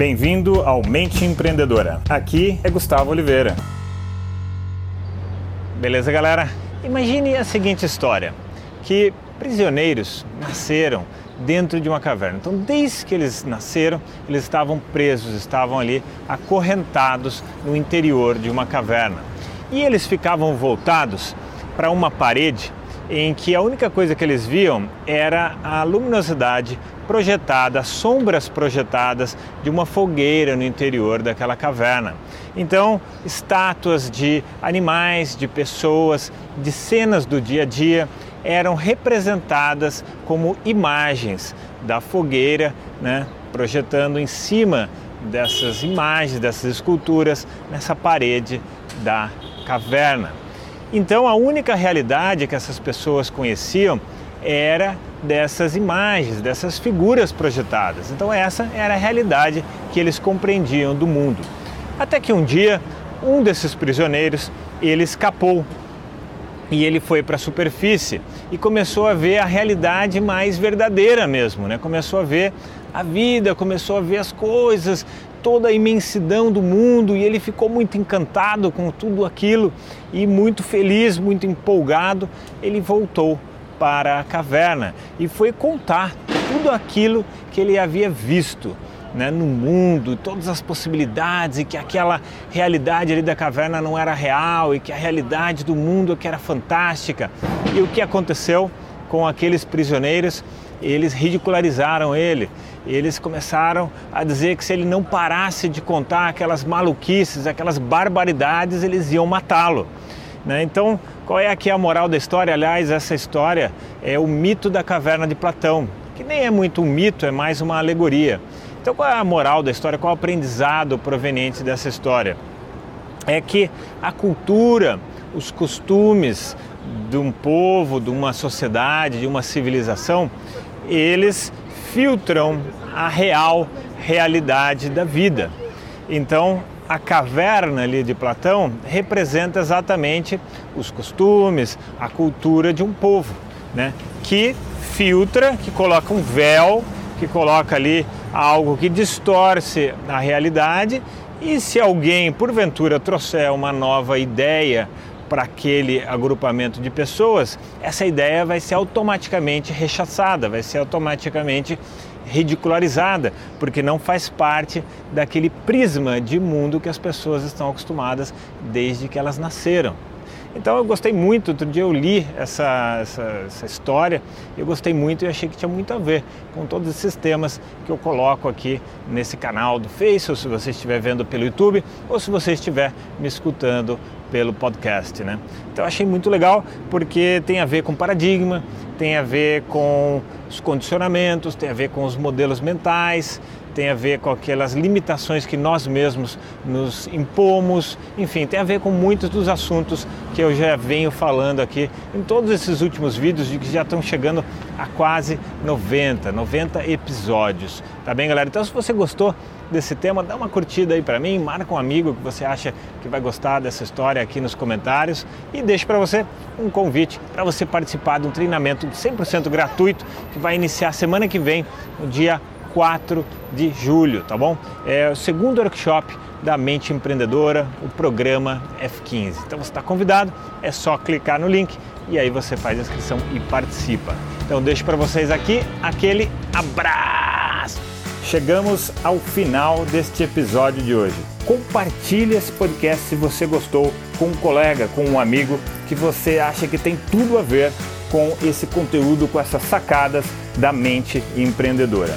Bem-vindo ao Mente Empreendedora. Aqui é Gustavo Oliveira. Beleza, galera? Imagine a seguinte história: que prisioneiros nasceram dentro de uma caverna. Então, desde que eles nasceram, eles estavam presos, estavam ali acorrentados no interior de uma caverna. E eles ficavam voltados para uma parede em que a única coisa que eles viam era a luminosidade projetada, sombras projetadas de uma fogueira no interior daquela caverna. Então, estátuas de animais, de pessoas, de cenas do dia a dia eram representadas como imagens da fogueira, né, projetando em cima dessas imagens, dessas esculturas, nessa parede da caverna. Então, a única realidade que essas pessoas conheciam era dessas imagens, dessas figuras projetadas. Então, essa era a realidade que eles compreendiam do mundo. Até que um dia, um desses prisioneiros, ele escapou e ele foi para a superfície e começou a ver a realidade mais verdadeira mesmo, né? Começou a ver a vida, começou a ver as coisas, toda a imensidão do mundo e ele ficou muito encantado com tudo aquilo e muito feliz, muito empolgado, ele voltou para a caverna e foi contar tudo aquilo que ele havia visto né, no mundo, todas as possibilidades e que aquela realidade ali da caverna não era real e que a realidade do mundo que era fantástica. E o que aconteceu com aqueles prisioneiros? Eles ridicularizaram ele. Eles começaram a dizer que se ele não parasse de contar aquelas maluquices, aquelas barbaridades, eles iam matá-lo. Né? Então, qual é aqui a moral da história? Aliás, essa história é o mito da caverna de Platão, que nem é muito um mito, é mais uma alegoria. Então, qual é a moral da história? Qual é o aprendizado proveniente dessa história? É que a cultura, os costumes de um povo, de uma sociedade, de uma civilização, eles filtram a real realidade da vida. Então, a caverna ali de Platão representa exatamente os costumes, a cultura de um povo, né? que filtra, que coloca um véu, que coloca ali algo que distorce a realidade e se alguém porventura trouxer uma nova ideia para aquele agrupamento de pessoas, essa ideia vai ser automaticamente rechaçada, vai ser automaticamente ridicularizada, porque não faz parte daquele prisma de mundo que as pessoas estão acostumadas desde que elas nasceram. Então eu gostei muito, outro dia eu li essa, essa, essa história, eu gostei muito e achei que tinha muito a ver com todos esses temas que eu coloco aqui nesse canal do Face, ou se você estiver vendo pelo YouTube, ou se você estiver me escutando pelo podcast, né? Então achei muito legal porque tem a ver com paradigma, tem a ver com os condicionamentos, tem a ver com os modelos mentais, tem a ver com aquelas limitações que nós mesmos nos impomos, enfim, tem a ver com muitos dos assuntos que eu já venho falando aqui em todos esses últimos vídeos, de que já estão chegando a quase 90, 90 episódios. Tá bem, galera? Então, se você gostou desse tema, dá uma curtida aí para mim, marca um amigo que você acha que vai gostar dessa história aqui nos comentários e deixe para você um convite para você participar de um treinamento 100% gratuito que vai iniciar semana que vem, no dia 4 de julho, tá bom? É o segundo workshop da Mente Empreendedora, o programa F15. Então você está convidado, é só clicar no link e aí você faz a inscrição e participa. Então deixo para vocês aqui aquele abraço. Chegamos ao final deste episódio de hoje. Compartilhe esse podcast se você gostou com um colega, com um amigo que você acha que tem tudo a ver com esse conteúdo, com essas sacadas da mente empreendedora.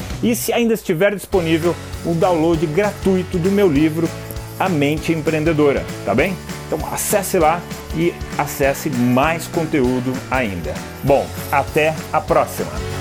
e se ainda estiver disponível o download gratuito do meu livro A Mente Empreendedora, tá bem? Então acesse lá e acesse mais conteúdo ainda. Bom, até a próxima!